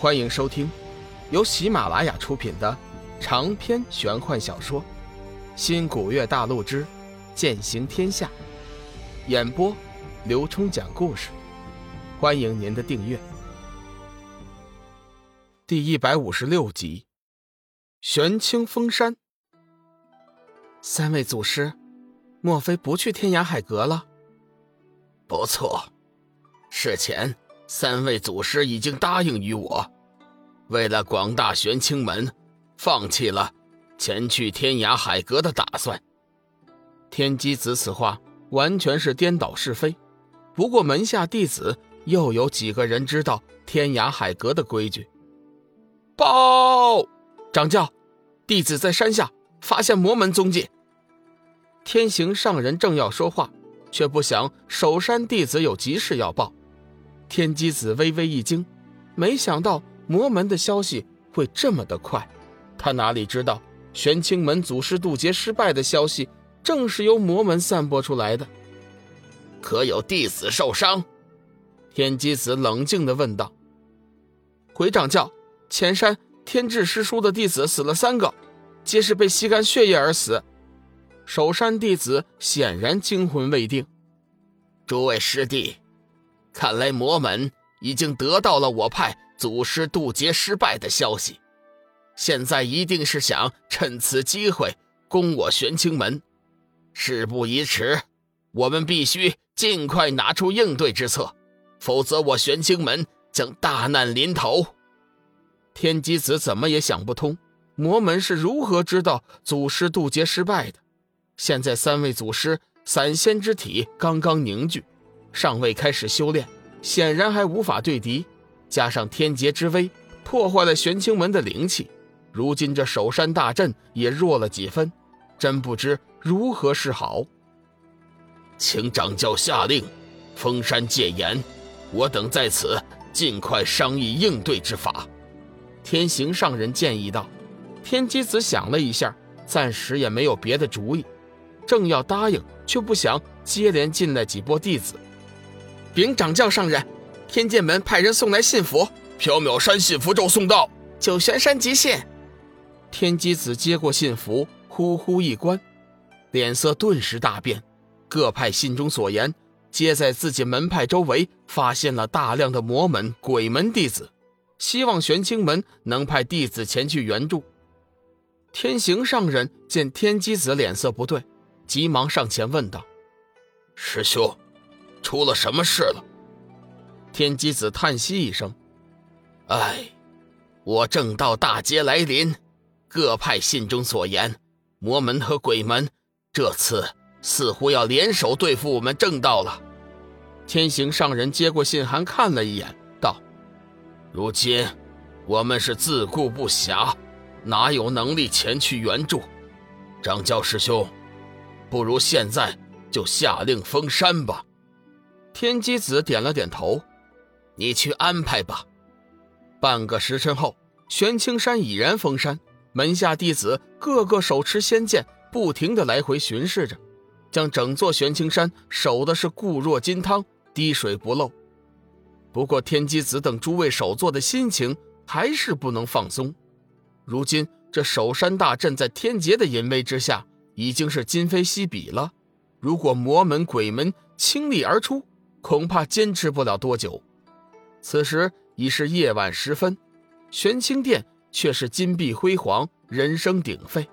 欢迎收听由喜马拉雅出品的长篇玄幻小说《新古月大陆之剑行天下》，演播刘冲讲故事。欢迎您的订阅。第一百五十六集，玄清峰山。三位祖师，莫非不去天涯海阁了？不错，事前三位祖师已经答应于我，为了广大玄清门，放弃了前去天涯海阁的打算。天机子此话完全是颠倒是非。不过门下弟子又有几个人知道天涯海阁的规矩？报，掌教，弟子在山下发现魔门踪迹。天行上人正要说话。却不想守山弟子有急事要报，天机子微微一惊，没想到魔门的消息会这么的快。他哪里知道玄清门祖师渡劫失败的消息，正是由魔门散播出来的。可有弟子受伤？天机子冷静地问道。回掌教，前山天智师叔的弟子死了三个，皆是被吸干血液而死。守山弟子显然惊魂未定。诸位师弟，看来魔门已经得到了我派祖师渡劫失败的消息，现在一定是想趁此机会攻我玄清门。事不宜迟，我们必须尽快拿出应对之策，否则我玄清门将大难临头。天机子怎么也想不通，魔门是如何知道祖师渡劫失败的。现在三位祖师散仙之体刚刚凝聚，尚未开始修炼，显然还无法对敌。加上天劫之威破坏了玄清门的灵气，如今这守山大阵也弱了几分，真不知如何是好。请掌教下令，封山戒严，我等在此尽快商议应对之法。天行上人建议道。天机子想了一下，暂时也没有别的主意。正要答应，却不想接连进来几波弟子。禀掌教上人，天剑门派人送来信符，缥缈山信符咒送到，九玄山急信。天机子接过信符，呼呼一关，脸色顿时大变。各派信中所言，皆在自己门派周围发现了大量的魔门、鬼门弟子，希望玄清门能派弟子前去援助。天行上人见天机子脸色不对。急忙上前问道：“师兄，出了什么事了？”天机子叹息一声：“唉，我正道大劫来临，各派信中所言，魔门和鬼门这次似乎要联手对付我们正道了。”天行上人接过信函看了一眼，道：“如今我们是自顾不暇，哪有能力前去援助？掌教师兄。”不如现在就下令封山吧。天机子点了点头，你去安排吧。半个时辰后，玄清山已然封山，门下弟子个个手持仙剑，不停的来回巡视着，将整座玄清山守的是固若金汤，滴水不漏。不过天机子等诸位首座的心情还是不能放松。如今这守山大阵在天劫的淫威之下。已经是今非昔比了。如果魔门鬼门倾力而出，恐怕坚持不了多久。此时已是夜晚时分，玄清殿却是金碧辉煌，人声鼎沸。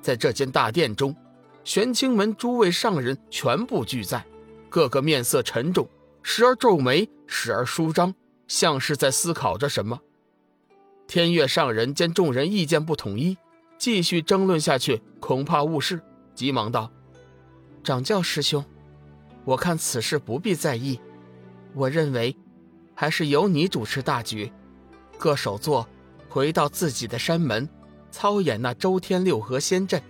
在这间大殿中，玄清门诸位上人全部俱在，个个面色沉重，时而皱眉，时而舒张，像是在思考着什么。天月上人见众人意见不统一。继续争论下去，恐怕误事，急忙道：“掌教师兄，我看此事不必在意。我认为，还是由你主持大局，各首座回到自己的山门，操演那周天六合仙阵，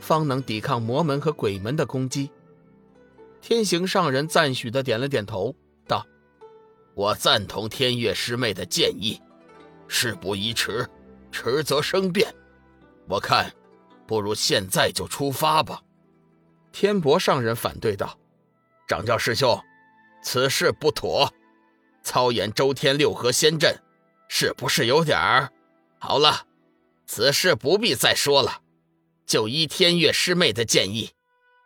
方能抵抗魔门和鬼门的攻击。”天行上人赞许的点了点头，道：“我赞同天月师妹的建议，事不宜迟，迟则生变。”我看，不如现在就出发吧。天博上人反对道：“掌教师兄，此事不妥。操演周天六合仙阵，是不是有点儿？好了，此事不必再说了，就依天月师妹的建议，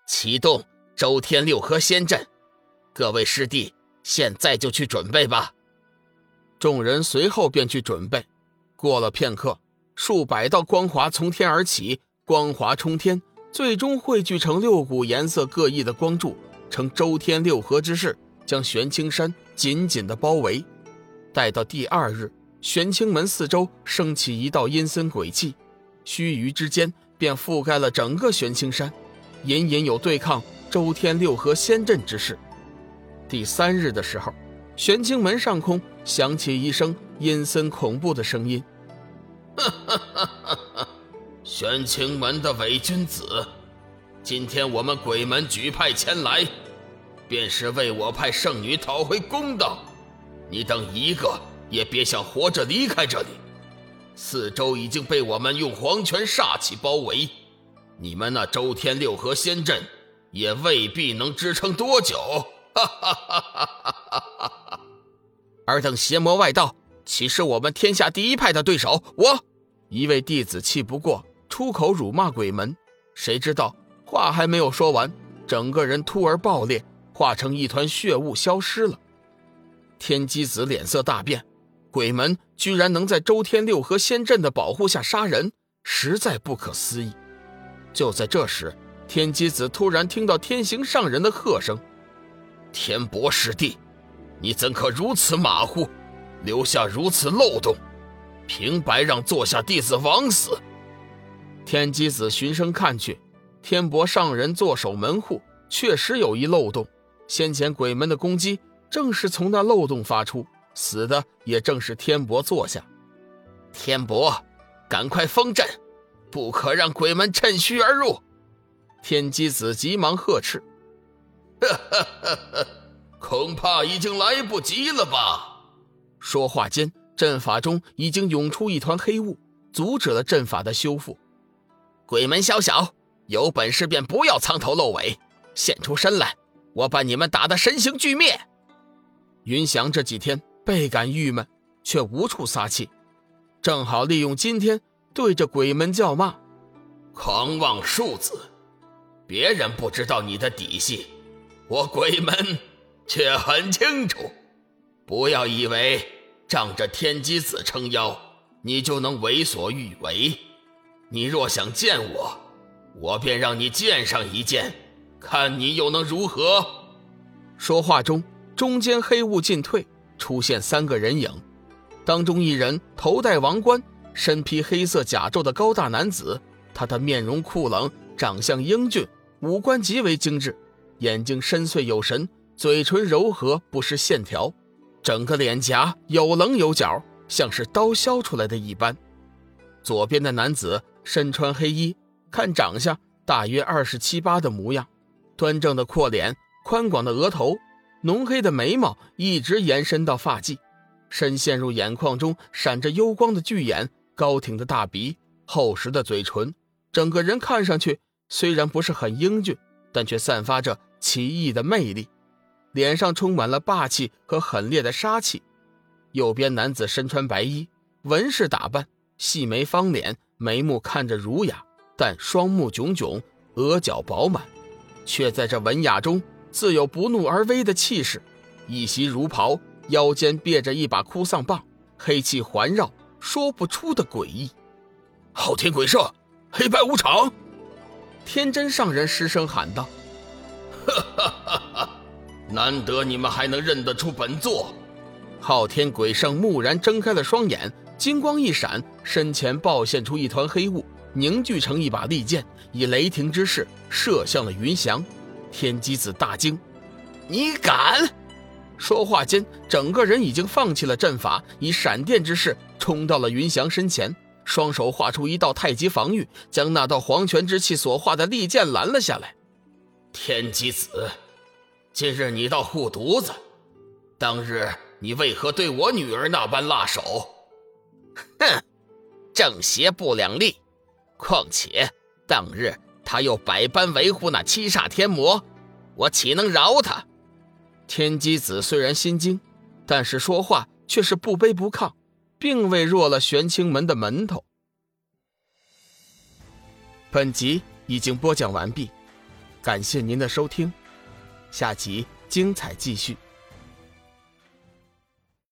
启动周天六合仙阵。各位师弟，现在就去准备吧。众人随后便去准备。过了片刻，数百道光华从天而起，光华冲天，最终汇聚成六股颜色各异的光柱，呈周天六合之势，将玄青山紧紧的包围。待到第二日，玄清门四周升起一道阴森鬼气，须臾之间便覆盖了整个玄清山，隐隐有对抗周天六合仙阵之势。第三日的时候，玄清门上空响起一声阴森恐怖的声音：“ 玄清门的伪君子，今天我们鬼门举派前来，便是为我派圣女讨回公道。你等一个也别想活着离开这里。四周已经被我们用黄泉煞气包围，你们那周天六合仙阵也未必能支撑多久。”哈哈哈哈哈！哈！尔等邪魔外道，岂是我们天下第一派的对手？我一位弟子气不过，出口辱骂鬼门。谁知道话还没有说完，整个人突而爆裂，化成一团血雾消失了。天机子脸色大变，鬼门居然能在周天六合仙阵的保护下杀人，实在不可思议。就在这时，天机子突然听到天行上人的喝声。天博师弟，你怎可如此马虎，留下如此漏洞，平白让座下弟子枉死？天机子循声看去，天博上人坐守门户，确实有一漏洞。先前鬼门的攻击正是从那漏洞发出，死的也正是天博坐下。天博，赶快封阵，不可让鬼门趁虚而入！天机子急忙呵斥。哈哈哈！哈恐怕已经来不及了吧？说话间，阵法中已经涌出一团黑雾，阻止了阵法的修复。鬼门宵小，有本事便不要藏头露尾，现出身来，我把你们打得身形俱灭！云翔这几天倍感郁闷，却无处撒气，正好利用今天对着鬼门叫骂：“狂妄庶子！别人不知道你的底细。”我鬼门却很清楚，不要以为仗着天机子撑腰，你就能为所欲为。你若想见我，我便让你见上一见，看你又能如何？说话中，中间黑雾尽退，出现三个人影，当中一人头戴王冠，身披黑色甲胄的高大男子，他的面容酷冷，长相英俊，五官极为精致。眼睛深邃有神，嘴唇柔和不失线条，整个脸颊有棱有角，像是刀削出来的一般。左边的男子身穿黑衣，看长相大约二十七八的模样，端正的阔脸，宽广的额头，浓黑的眉毛一直延伸到发际，深陷入眼眶中闪着幽光的巨眼，高挺的大鼻，厚实的嘴唇，整个人看上去虽然不是很英俊，但却散发着。奇异的魅力，脸上充满了霸气和狠烈的杀气。右边男子身穿白衣，纹饰打扮，细眉方脸，眉目看着儒雅，但双目炯炯，额角饱满，却在这文雅中自有不怒而威的气势。一袭儒袍，腰间别着一把哭丧棒，黑气环绕，说不出的诡异。昊天鬼社，黑白无常！天真上人失声喊道。哈哈哈！哈难得你们还能认得出本座。昊天鬼圣蓦然睁开了双眼，金光一闪，身前暴现出一团黑雾，凝聚成一把利剑，以雷霆之势射向了云翔。天机子大惊：“你敢！”说话间，整个人已经放弃了阵法，以闪电之势冲到了云翔身前，双手画出一道太极防御，将那道黄泉之气所化的利剑拦了下来。天机子，今日你倒护犊子，当日你为何对我女儿那般辣手？哼，正邪不两立。况且当日他又百般维护那七煞天魔，我岂能饶他？天机子虽然心惊，但是说话却是不卑不亢。并未弱了玄清门的门头。本集已经播讲完毕，感谢您的收听，下集精彩继续。